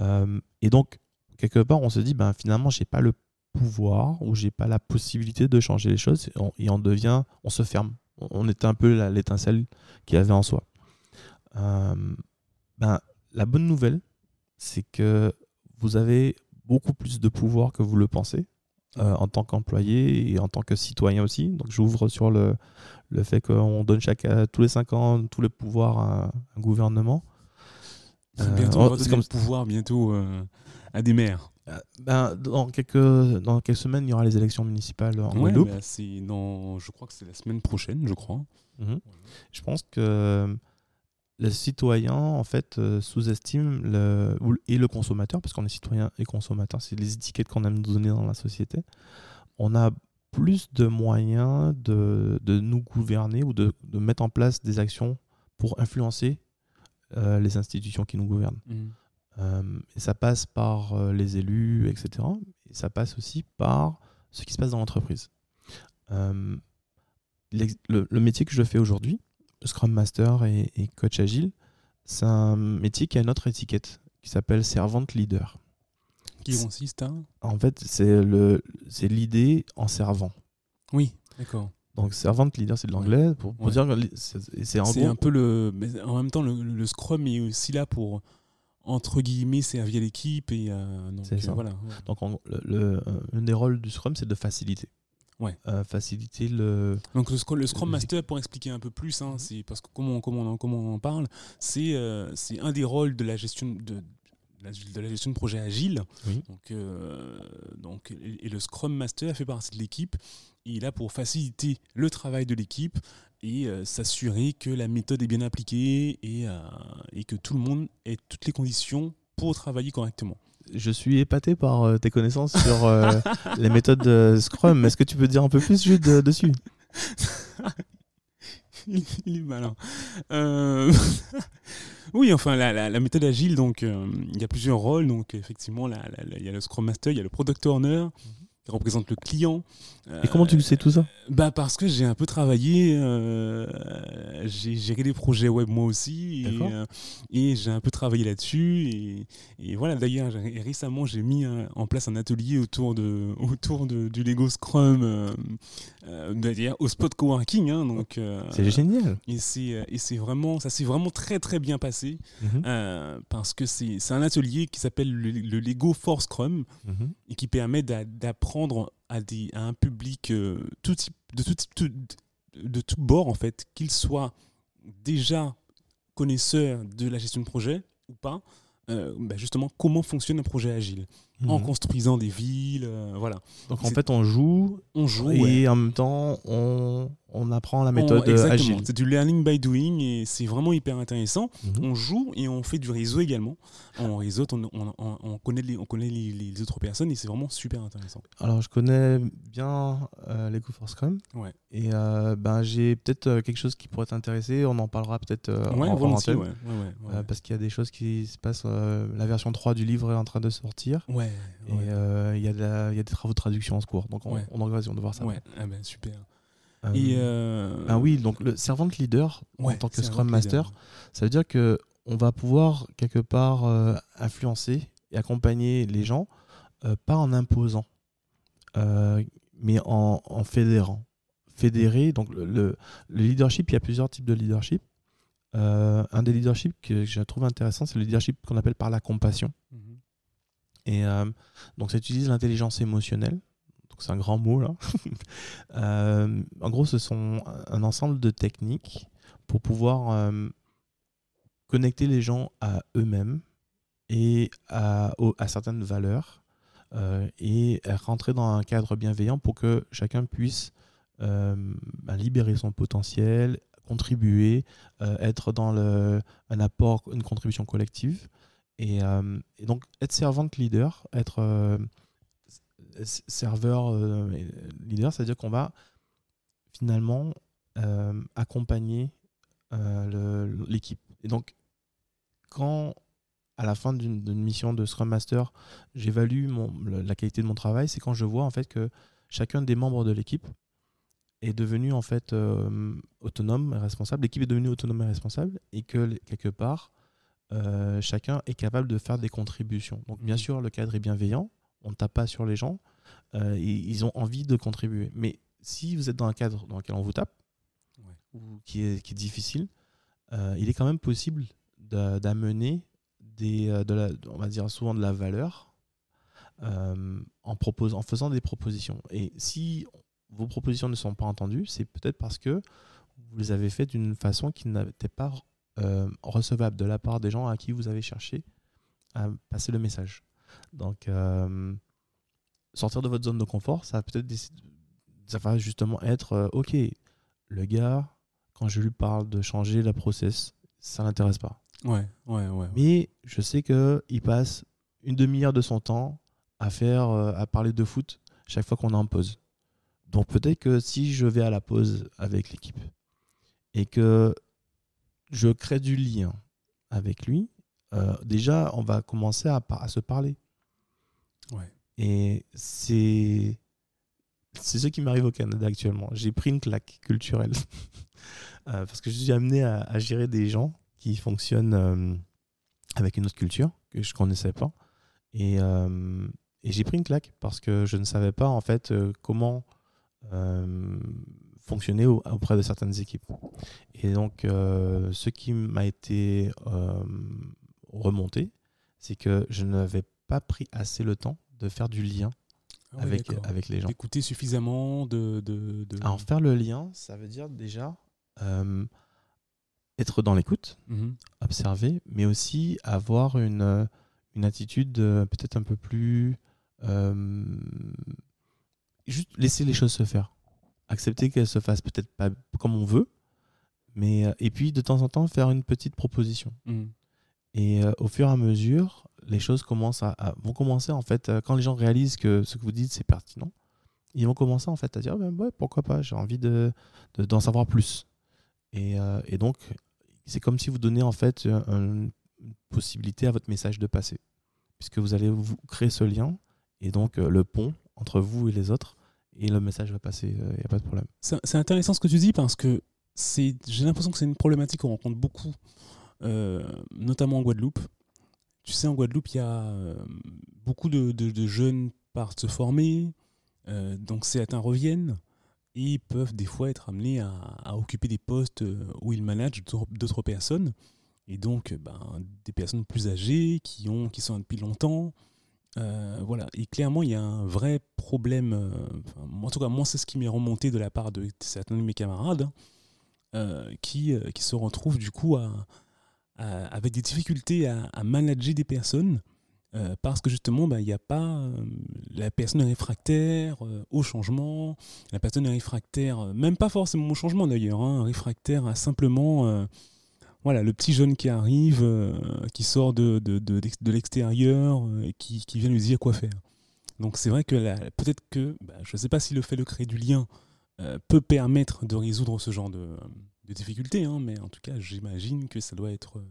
Euh, et donc, quelque part, on se dit, ben, finalement, j'ai pas le pouvoir ou j'ai pas la possibilité de changer les choses et on, devient, on se ferme. On, est un peu l'étincelle qu'il avait en soi. Euh, ben, la bonne nouvelle, c'est que vous avez beaucoup plus de pouvoir que vous le pensez euh, en tant qu'employé et en tant que citoyen aussi. Donc j'ouvre sur le, le fait qu'on donne chaque, euh, tous les cinq ans tous les pouvoirs à un gouvernement. Euh, bientôt, oh, on va donner comme- le pouvoir bientôt euh, à des maires. Ben, dans, quelques, dans quelques semaines, il y aura les élections municipales en Ouais, Guadeloupe. bah, je crois que c'est la semaine prochaine, je crois. Mhm. Je pense que le citoyen, en fait, euh, sous-estime le, et le consommateur, parce qu'on est citoyen et consommateur, c'est les étiquettes qu'on aime nous donner dans la société. On a plus de moyens de, de nous gouverner ou de, de mettre en place des actions pour influencer euh, les institutions qui nous gouvernent. Mhm. Euh, et ça passe par les élus, etc. Et ça passe aussi par ce qui se passe dans l'entreprise. Le métier que je fais aujourd'hui, Scrum Master et, et Coach Agile, c'est un métier qui a une autre étiquette qui s'appelle Servante Leader. Qui consiste à En fait, c'est le- c'est l'idée en servant. Oui, d'accord. Donc, Servante Leader, c'est de l'anglais pour, pour Ouais. dire c'est un peu le. Mais en même temps, le, le Scrum est aussi là pour entre guillemets servi à l'équipe et euh, donc, ça. euh, voilà. Donc, le, le- euh, un des rôles du Scrum, c'est de faciliter. Ouais. Euh, faciliter le. Donc le, Scrum- le Scrum Le- Master, pour expliquer un peu plus, hein, Mhm. c'est parce que comment, comment, on, en- comment on en parle, c'est euh, c'est un des rôles de la gestion de, de la, gestion de projet agile. Oui. Donc, euh, donc, et, et le Scrum Master fait partie de l'équipe. Il est là pour faciliter le travail de l'équipe et euh, s'assurer que la méthode est bien appliquée et, euh, et que tout le monde ait toutes les conditions pour travailler correctement. Je suis épaté par euh, tes connaissances sur euh, les méthodes de Scrum. Est-ce que tu peux dire un peu plus Jude, de- dessus? Il, il est malin. Euh, oui, enfin, la, la- la méthode agile, donc, euh, il y a plusieurs rôles. Donc, effectivement, il y a le Scrum Master, il y a le Product Owner, qui représente le client. Et comment tu Euh, sais tout ça bah Parce que j'ai un peu travaillé, euh, j'ai géré des projets web moi aussi, et, euh, et j'ai un peu travaillé là-dessus. Et, et voilà, d'ailleurs, récemment, j'ai mis un- en place un atelier autour, de, autour de, du Lego Scrum, euh, euh, d'ailleurs, au spot coworking. Hein, donc, euh, C'est génial. et c'est euh, vraiment, ça s'est vraiment très très bien passé, Mhm, euh, parce que c'est un atelier qui s'appelle le, le Lego Force Scrum mhm. et qui permet d'a- à, un public euh, de, tout bord, en fait, qu'il soit déjà connaisseur de la gestion de projet ou pas, euh, bah, justement, comment fonctionne un projet agile en Mhm. construisant des villes, euh, voilà. Donc en fait, on joue On joue. et ouais. en même temps, on, on apprend la méthode euh, exactement. agile. C'est du learning by doing et c'est vraiment hyper intéressant. Mhm. On joue et on fait du réseau également. On réseaute, on, on- on- on connaît, les, on connaît les, les autres personnes et c'est vraiment super intéressant. Alors, je connais bien euh, Lego for Scrum. Ouais. Et euh, ben, j'ai peut-être quelque chose qui pourrait t'intéresser. On en parlera peut-être ouais, en, en volontiers, parce qu'il y a des choses qui se passent. la version 3 du livre est en train de sortir. Ouais, Et ouais. euh, il y, a y des travaux de traduction en cours. Donc, on, Ouais. on a l'occasion de voir ça. Ouais, ah ben, super. Euh, Et euh, ben oui, donc le servant leader, en tant que Scrum Master, leader. ça veut dire que on va pouvoir quelque part influencer et accompagner les gens, pas en imposant, mais en, en fédérant. Fédérer, donc le, le- le leadership, il y a plusieurs types de leadership. Euh, un des leaderships que je trouve intéressant, c'est le leadership qu'on appelle par la compassion. Mhm. Et euh, donc, ça utilise l'intelligence émotionnelle. C'est un grand mot, là. Euh, en gros, ce sont un ensemble de techniques pour pouvoir euh, connecter les gens à eux-mêmes et à, certaines valeurs et rentrer dans un cadre bienveillant pour que chacun puisse bah, libérer son potentiel, contribuer, être dans un apport, une contribution collective. Et, euh, et donc, être servante leader, être euh, serveur euh, leader, c'est-à-dire qu'on va finalement accompagner l'équipe. Et donc, quand à la fin d'une mission de Scrum Master, j'évalue la qualité de mon travail, c'est quand je vois en fait que chacun des membres de l'équipe est devenu en fait autonome et responsable. L'équipe est devenue autonome et responsable et que quelque part euh, chacun est capable de faire des contributions. Donc bien Mhm. sûr le cadre est bienveillant, on ne tape pas sur les gens, euh, et ils ont envie de contribuer. Mais si vous êtes dans un cadre dans lequel on vous tape Ouais. ou qui est, qui est difficile, euh, il est quand même possible d'a- d'amener des, de la, on va dire souvent de la valeur en, faisant des propositions. Et si vos propositions ne sont pas entendues, c'est peut-être parce que vous les avez faites d'une façon qui n'était pas euh, recevable de la part des gens à qui vous avez cherché à passer le message. Donc, euh, sortir de votre zone de confort, ça va peut-être ça va justement être euh, ok, le gars, quand je lui parle de changer la process, ça l'intéresse pas. Ouais, ouais, ouais. ouais. Mais je sais que il passe une demi-heure de son temps à faire, à parler de foot chaque fois qu'on est en pause. Donc peut-être que si je vais à la pause avec l'équipe et que je crée du lien avec lui, euh, déjà on va commencer à, se parler. Ouais. Et c'est c'est ce qui m'arrive au Canada actuellement. J'ai pris une claque culturelle Euh, parce que je suis amené à, à gérer des gens qui fonctionnent euh, avec une autre culture que je connaissais pas. Et, et j'ai pris une claque parce que je ne savais pas en fait comment fonctionner au- auprès de certaines équipes. Et donc, euh, ce qui m'a été euh, remonté, c'est que je n'avais pas pris assez le temps de faire du lien Ah ouais, avec, avec les gens. D'écouter suffisamment, de. de, de- Alors, faire le lien, ça veut dire déjà euh, être dans l'écoute, Mhm. observer, mais aussi avoir une, une attitude peut-être un peu plus. juste laisser les choses se faire. Accepter qu'elles se fassent peut-être pas comme on veut, mais. euh, et puis de temps en temps faire une petite proposition. Mhm. Et euh, au fur et à mesure, les choses commencent à, à- vont commencer en fait, euh, quand les gens réalisent que ce que vous dites c'est pertinent, ils vont commencer en fait à dire Ah ben ouais, pourquoi pas, j'ai envie de, de- d'en savoir plus. Et, euh, et donc, c'est comme si vous donnez en fait un- une possibilité à votre message de passer, puisque vous allez vous créer ce lien et donc le pont entre vous et les autres, et le message va passer, il n'y a pas de problème. C'est intéressant ce que tu dis parce que j'ai l'impression que c'est une problématique qu'on rencontre beaucoup, euh, notamment en Guadeloupe. Tu sais, en Guadeloupe, il y a euh, beaucoup de, de- de jeunes partent se former, euh, donc certains reviennent et ils peuvent des fois être amenés à, occuper des postes euh, où ils managent d'autres- d'autres personnes. Et donc, ben, des personnes plus âgées qui, ont, qui sont là depuis longtemps. Euh, voilà. Et clairement, il y a un vrai problème. euh, en tout cas, moi, c'est ce qui m'est remonté de la part de certains de mes camarades hein, euh, qui, qui se retrouvent du coup avec des difficultés à, manager des personnes parce que justement, ben, il n'y a pas. la personne réfractaire au changement, la personne réfractaire, même pas forcément au changement d'ailleurs, hein, réfractaire à simplement. Voilà, le petit jeune qui arrive, euh, qui sort de, de, de, de l'extérieur, euh, et qui, qui vient lui dire quoi faire. Donc c'est vrai que peut-être que, bah, je ne sais pas si le fait de créer du lien euh, peut permettre de résoudre ce genre de, de difficultés, hein, mais en tout cas, j'imagine que ça doit être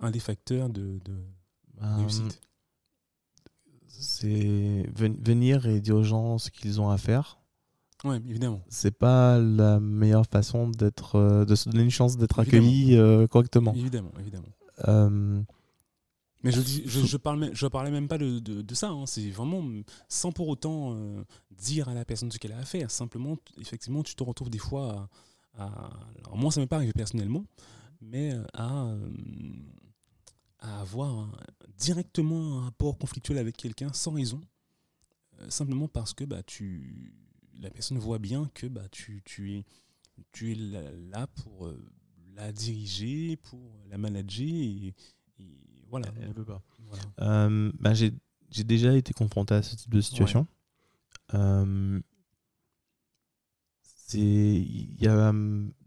un des facteurs de, de Ben, réussite. c'est ven- venir et dire aux gens ce qu'ils ont à faire. Oui, évidemment. c'est pas la meilleure façon d'être euh, de se donner une chance d'être accueilli euh, correctement. Évidemment, évidemment. Euh, Mais je, dis, je, je, parle, je parlais même pas de, de, de ça. hein. C'est vraiment sans pour autant dire à la personne ce qu'elle a à faire. Simplement, effectivement, tu te retrouves des fois à. à- alors moi, ça m'est pas arrivé personnellement, mais à, à avoir un- directement un rapport conflictuel avec quelqu'un sans raison. simplement parce que bah, tu, la personne voit bien que bah, tu, tu es, tu es là, pour euh, la diriger, pour la manager. Et, et voilà. elle peut pas. Voilà. Euh, bah, j'ai j'ai déjà été confronté à ce type de situation. Euh, y a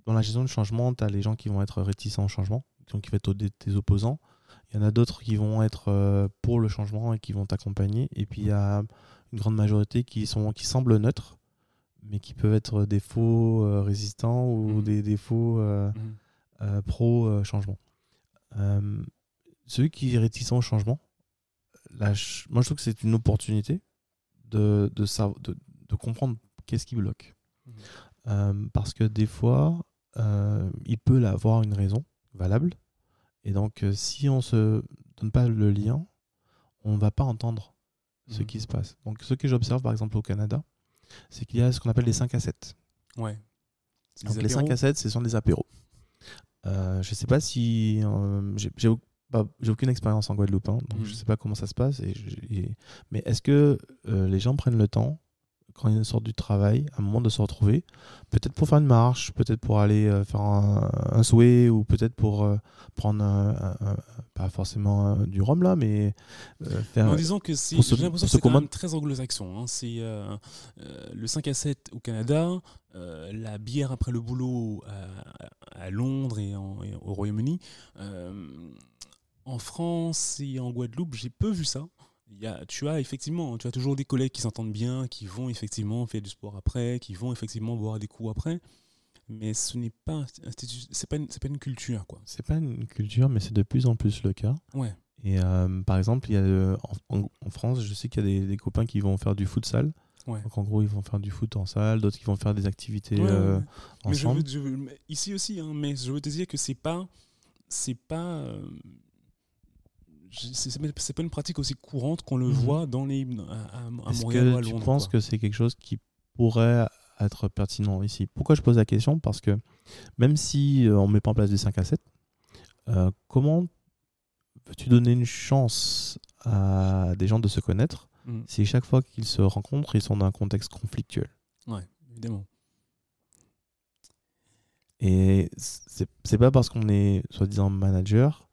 dans la gestion du changement, tu as les gens qui vont être réticents au changement, donc qui vont être des opposants. Il y en a d'autres qui vont être pour le changement et qui vont t'accompagner. Et puis il y a une grande majorité qui sont qui semblent neutres, mais qui peuvent être des faux euh, résistants ou Mhm. des, des faux euh, Mhm. euh, pro-changement. celui qui est réticent au changement, là, je- moi je trouve que c'est une opportunité de, de, sav- de, de comprendre qu'est-ce qui bloque. Mhm. Parce que des fois, il peut avoir une raison valable. Et donc, si on se donne pas le lien, on ne va pas entendre ce qui se passe. Donc, ce que j'observe par exemple au Canada, c'est qu'il y a ce qu'on appelle les 5 à 7. Ouais. Donc les 5 apéros à 7, ce sont des apéros. Euh, je sais pas si. euh, j'ai- j'ai aucune expérience en Guadeloupe, hein, donc Mhm. je sais pas comment ça se passe. Et et- mais est-ce que euh, les gens prennent le temps, quand ils sortent du travail, à un moment de se retrouver, peut-être pour faire une marche, peut-être pour aller euh, faire un, un souhait, ou peut-être pour euh, prendre un- pas forcément euh, du rhum là, mais euh, faire. En disant que c'est, j'ai l'impression que c'est quand même très anglo-saxon. hein. C'est euh, le 5 à 7 au Canada, la bière après le boulot à, à Londres et, en- et au Royaume-Uni. En France et en Guadeloupe, j'ai peu vu ça. Il y a, tu as effectivement, tu as toujours des collègues qui s'entendent bien, qui vont effectivement faire du sport après, qui vont effectivement boire des coups après. Mais ce n'est pas, c'est pas, une- c'est pas une culture, quoi. C'est pas une culture, mais c'est de plus en plus le cas. Ouais. Et euh, par exemple, il y a, euh, en, France, je sais qu'il y a des, des copains qui vont faire du futsal. Ouais. Donc en gros, ils vont faire du foot en salle, d'autres qui vont faire des activités Ouais, euh, ouais. Mais je ensemble. veux- je veux- mais ici aussi, hein, mais je veux te dire que c'est pas, c'est pas, euh, c'est pas- une pratique aussi courante qu'on le Mhm. voit dans les à, à- à Est-ce Montréal ou que à Londres. penses quoi. que c'est quelque chose qui pourrait être pertinent ici? Pourquoi je pose la question? Parce que même si euh, on ne met pas en place du 5 à 7, euh, comment veux-tu donner une chance à des gens de se connaître Mm. si chaque fois qu'ils se rencontrent, ils sont dans un contexte conflictuel? Ouais, évidemment. Et c'est pas parce qu'on est soi-disant manager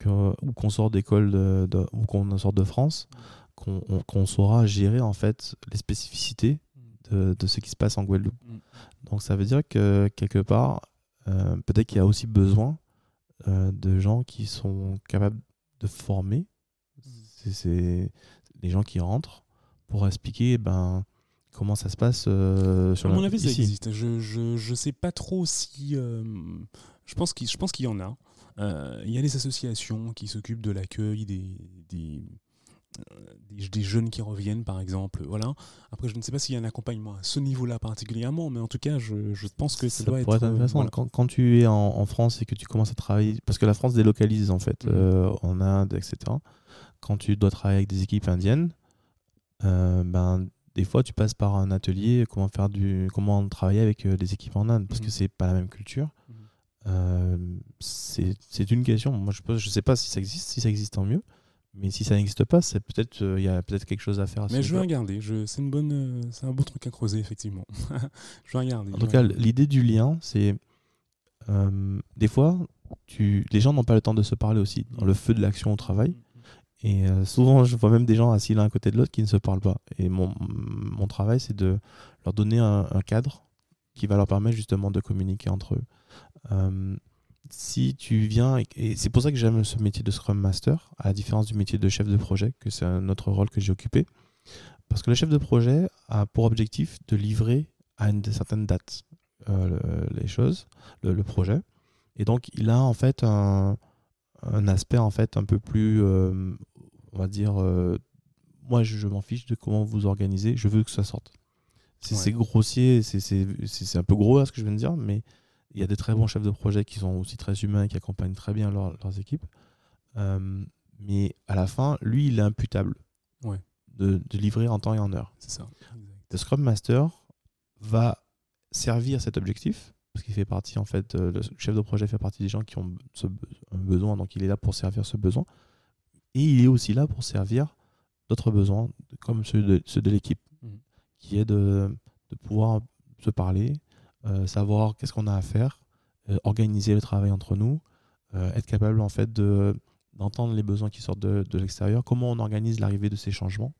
que, ou qu'on sort d'école de, de- ou qu'on sort de France qu'on on- qu'on saura gérer en fait les spécificités de, de ce qui se passe en Guadeloupe. Mm. Donc ça veut dire que quelque part, euh, peut-être qu'il y a aussi besoin euh, de gens qui sont capables de former. C'est- C'est les gens qui rentrent pour expliquer ben, comment ça se passe euh, sur À mon avis, ça existe. Je, je, je sais pas trop si. euh, je pense qu'il je pense qu'il y en a. Euh, Il y a des associations qui s'occupent de l'accueil des, des, euh, des, des jeunes qui reviennent, par exemple. Voilà. Après, je ne sais pas s'il y a un accompagnement à ce niveau-là particulièrement, mais en tout cas, je, je pense que ça, ça doit pourrait être. être euh, intéressant. voilà. Quand, quand tu es en, en France et que tu commences à travailler, parce que la France délocalise en fait, Mhm. euh, en Inde, etc. Quand tu dois travailler avec des équipes indiennes, euh, ben, des fois tu passes par un atelier, comment faire du, comment travailler avec euh, les équipes en Inde, parce Mhm. que c'est pas la même culture. Mhm. Euh, c'est une question. Moi, je ne je sais pas si ça existe. Si ça existe, tant mieux. Mais si ça n'existe pas, c'est peut-être euh, il y a peut-être quelque chose à faire. À Mais je vais regarder. Je, c'est une bonne, euh, c'est un beau truc à creuser effectivement. je vais regarder. En tout cas, l'idée du lien, c'est euh, des fois, tu, les gens n'ont pas le temps de se parler aussi dans le feu de l'action au travail. Et souvent, je vois même des gens assis l'un à côté de l'autre qui ne se parlent pas. Et mon, mon travail, c'est de leur donner un, un cadre qui va leur permettre justement de communiquer entre eux. Euh, si tu viens, et, et c'est pour ça que j'aime ce métier de Scrum Master, à la différence du métier de chef de projet, que c'est un autre rôle que j'ai occupé. Parce que le chef de projet a pour objectif de livrer à une certaine date euh, le- les choses, le, le projet. Et donc, il a en fait un, un aspect en fait un peu plus, euh, on va dire, euh, moi je, je m'en fiche de comment vous organisez, je veux que ça sorte. C'est Ouais. grossier, c'est- un peu gros là ce que je viens de dire, mais il y a des très bons chefs de projet qui sont aussi très humains et qui accompagnent très bien leur- leurs équipes. Euh, mais à la fin, lui, il est imputable Ouais. de, de livrer en temps et en heure. C'est ça. Le Scrum Master va servir cet objectif parce qu'il fait partie en fait euh, le chef de projet fait partie des gens qui ont ce besoin donc il est là pour servir ce besoin et il est aussi là pour servir d'autres besoins comme ceux de, ceux de l'équipe Mhm. qui est de, de pouvoir se parler savoir qu'est-ce qu'on a à faire euh, organiser le travail entre nous euh, être capable en fait de d'entendre les besoins qui sortent de, de l'extérieur comment on organise l'arrivée de ces changements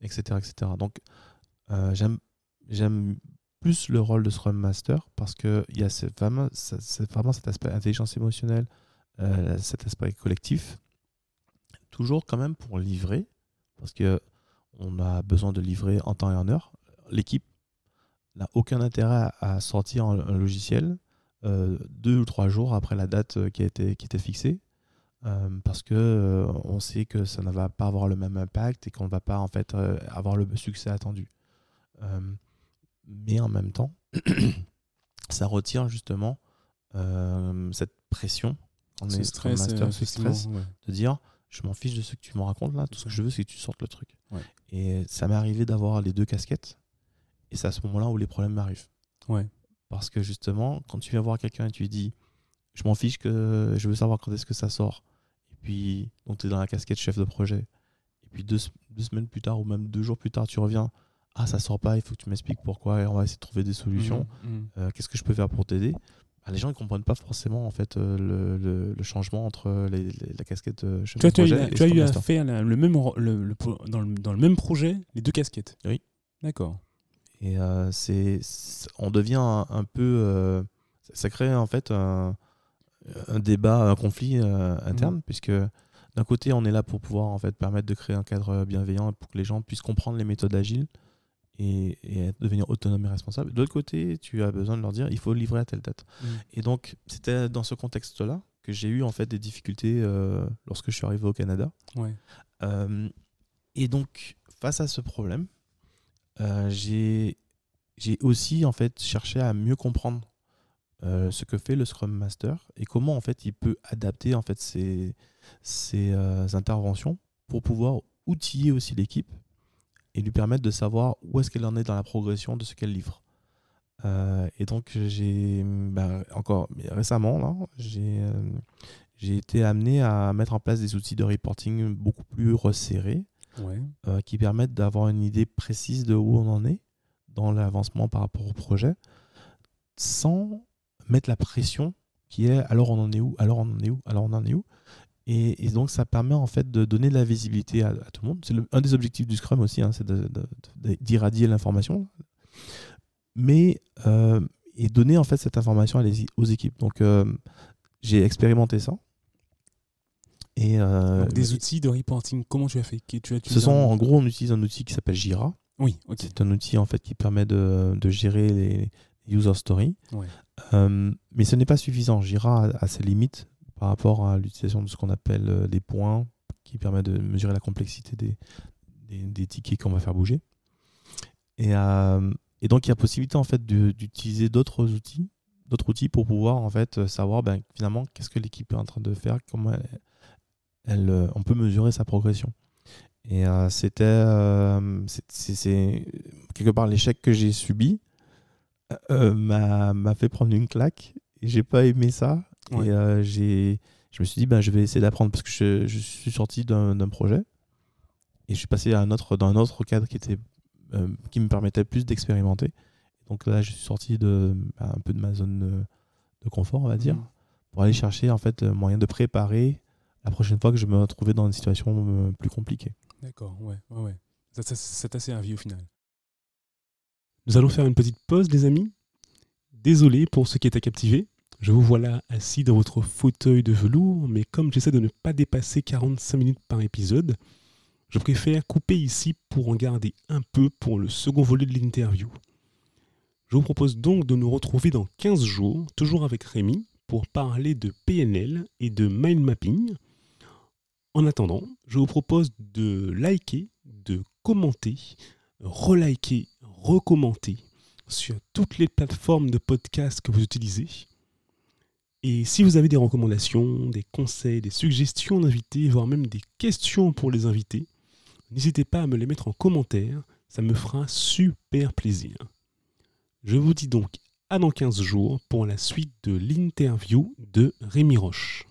etc etc donc euh, j'aime j'aime plus le rôle de Scrum Master parce qu'il y a ce fameux, ce- ce- vraiment cet aspect intelligence émotionnelle, euh, cet aspect collectif, toujours quand même pour livrer, parce que on a besoin de livrer en temps et en heure. L'équipe n'a aucun intérêt à, sortir un, un logiciel euh, deux ou trois jours après la date euh, qui, a été, qui était fixée. euh, parce que euh, on sait que ça ne va pas avoir le même impact et qu'on ne va pas en fait euh, avoir le succès attendu. Mais en même temps, ça retire justement cette pression Ce est stress, Master, ce stress ouais. de dire je m'en fiche de ce que tu me racontes là, tout ce que je veux c'est que tu sortes le truc. Ouais. Et ça m'est arrivé d'avoir les deux casquettes et c'est à ce moment-là où les problèmes m'arrivent. Ouais. Parce que justement, quand tu viens voir quelqu'un et tu lui dis je m'en fiche que je veux savoir quand est-ce que ça sort, et puis donc tu es dans la casquette chef de projet, et puis deux, deux semaines plus tard ou même deux jours plus tard, tu reviens ah ça sort pas, il faut que tu m'expliques pourquoi et on va essayer de trouver des solutions. Mhm, mhm. Euh, Qu'est-ce que je peux faire pour t'aider? Bah, Les gens ne comprennent pas forcément en fait euh, le, le- le changement entre les- les- la casquette euh, chef Tu de as projet et tu as eu à faire le même, dans, le, dans le même projet les deux casquettes Oui. D'accord. Et euh, c'est, on devient un, un peu. euh, ça- crée en fait un, un débat, un conflit euh, interne, Mhm. puisque d'un côté, on est là pour pouvoir en fait permettre de créer un cadre bienveillant pour que les gens puissent comprendre les méthodes agiles et, devenir autonomes et responsables. De l'autre côté, tu as besoin de leur dire il faut livrer à telle date. Mhm. Et donc, c'était dans ce contexte-là que j'ai eu en fait des difficultés lorsque je suis arrivé au Canada. Ouais. Et donc, face à ce problème, euh, j'ai aussi en fait cherché à mieux comprendre euh, ce que fait le Scrum Master et comment en fait il peut adapter en fait ses, euh, interventions pour pouvoir outiller aussi l'équipe et lui permettre de savoir où est-ce qu'elle en est dans la progression de ce qu'elle livre. Et donc j'ai bah, encore récemment j'ai j'ai été amené à mettre en place des outils de reporting beaucoup plus resserrés Euh, qui permettent d'avoir une idée précise de où on en est dans l'avancement par rapport au projet, sans mettre la pression qui est alors on en est où, alors on en est où, alors on en est où. Et, donc ça permet en fait de donner de la visibilité à, tout le monde. C'est un des objectifs du Scrum aussi, hein, c'est d'irradier l'information, mais euh, et donner en fait cette information aux équipes. Donc euh, j'ai expérimenté ça. Et euh, Donc, des outils de reporting, comment tu as fait? Tu as ce sont en gros on utilise un outil qui s'appelle Jira. Oui, ok. C'est un outil en fait qui permet de, de gérer les user stories. Ouais. Euh, mais ce n'est pas suffisant. Jira a, a ses limites par rapport à l'utilisation de ce qu'on appelle euh, des points, qui permet de mesurer la complexité des, des, des tickets qu'on va faire bouger. Et, euh, et donc il y a possibilité en fait d'utiliser d'autres outils, d'autres outils pour pouvoir en fait savoir ben, finalement qu'est-ce que l'équipe est en train de faire, comment elle, elle, euh, on peut mesurer sa progression. Et euh, c'était euh, c'est- quelque part l'échec que j'ai subi m'a fait prendre une claque et j'ai pas aimé ça Ouais. et j'ai je me suis dit ben je vais essayer d'apprendre parce que je, je suis sorti d'un projet et je suis passé à un autre dans un autre cadre qui était euh, qui me permettait plus d'expérimenter donc là je suis sorti de ben, un peu de ma zone de, de confort on va dire Mhm. pour aller chercher en fait un moyen de préparer la prochaine fois que je me retrouvais dans une situation euh, plus compliquée D'accord, ouais, ouais, ouais. Ça t'a servi au final. Nous allons faire une petite pause, les amis. Désolé pour ceux qui étaient captivés. Je vous vois là assis dans votre fauteuil de velours, mais comme j'essaie de ne pas dépasser 45 minutes par épisode, je préfère couper ici pour en garder un peu pour le second volet de l'interview. Je vous propose donc de nous retrouver dans 15 jours, toujours avec Rémi, pour parler de PNL et de mind mapping. En attendant, je vous propose de liker, de commenter, reliker, recommenter sur toutes les plateformes de podcast que vous utilisez. Et si vous avez des recommandations, des conseils, des suggestions d'invités, voire même des questions pour les invités, n'hésitez pas à me les mettre en commentaire, ça me fera super plaisir. Je vous dis donc à dans 15 jours pour la suite de l'interview de Rémi Roche.